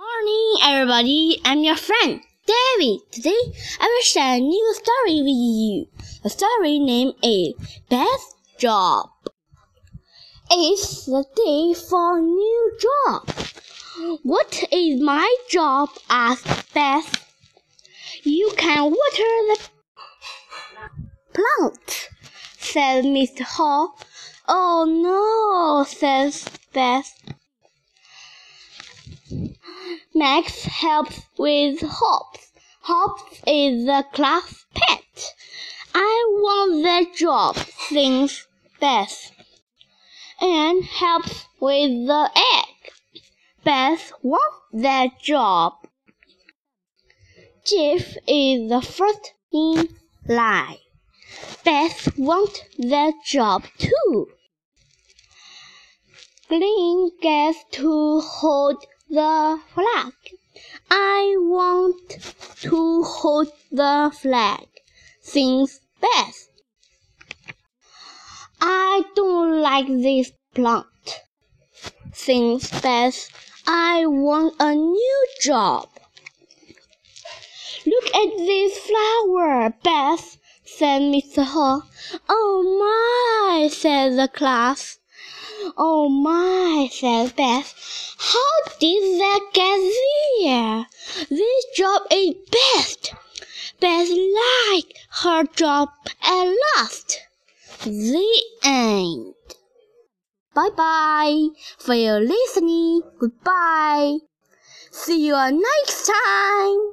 Morning, everybody. I'm your friend, David. Today, I will share a new story with you. The story name is Beth's Job. It's the day for a new job. What is my job? asked Beth. You can water the plant, said Mr. Hall. Oh no, says Beth. Max helps with Hops. Hops is the class pet. I want that job, thinks Beth. Ann helps with the egg. Beth wants that job. Jeff is the first in line. Beth wants that job too. Glenn gets to hold the flag. I want to hold the flag, sings Beth. I don't like this plant, sings Beth. I want a new job. Look at this flower, Beth, said Mr. Hall. Oh my, said the class. Oh my, said Beth. How did that get there? This job is best. Beth liked her job at last. The end. Bye bye for your listening. Goodbye. See you next time.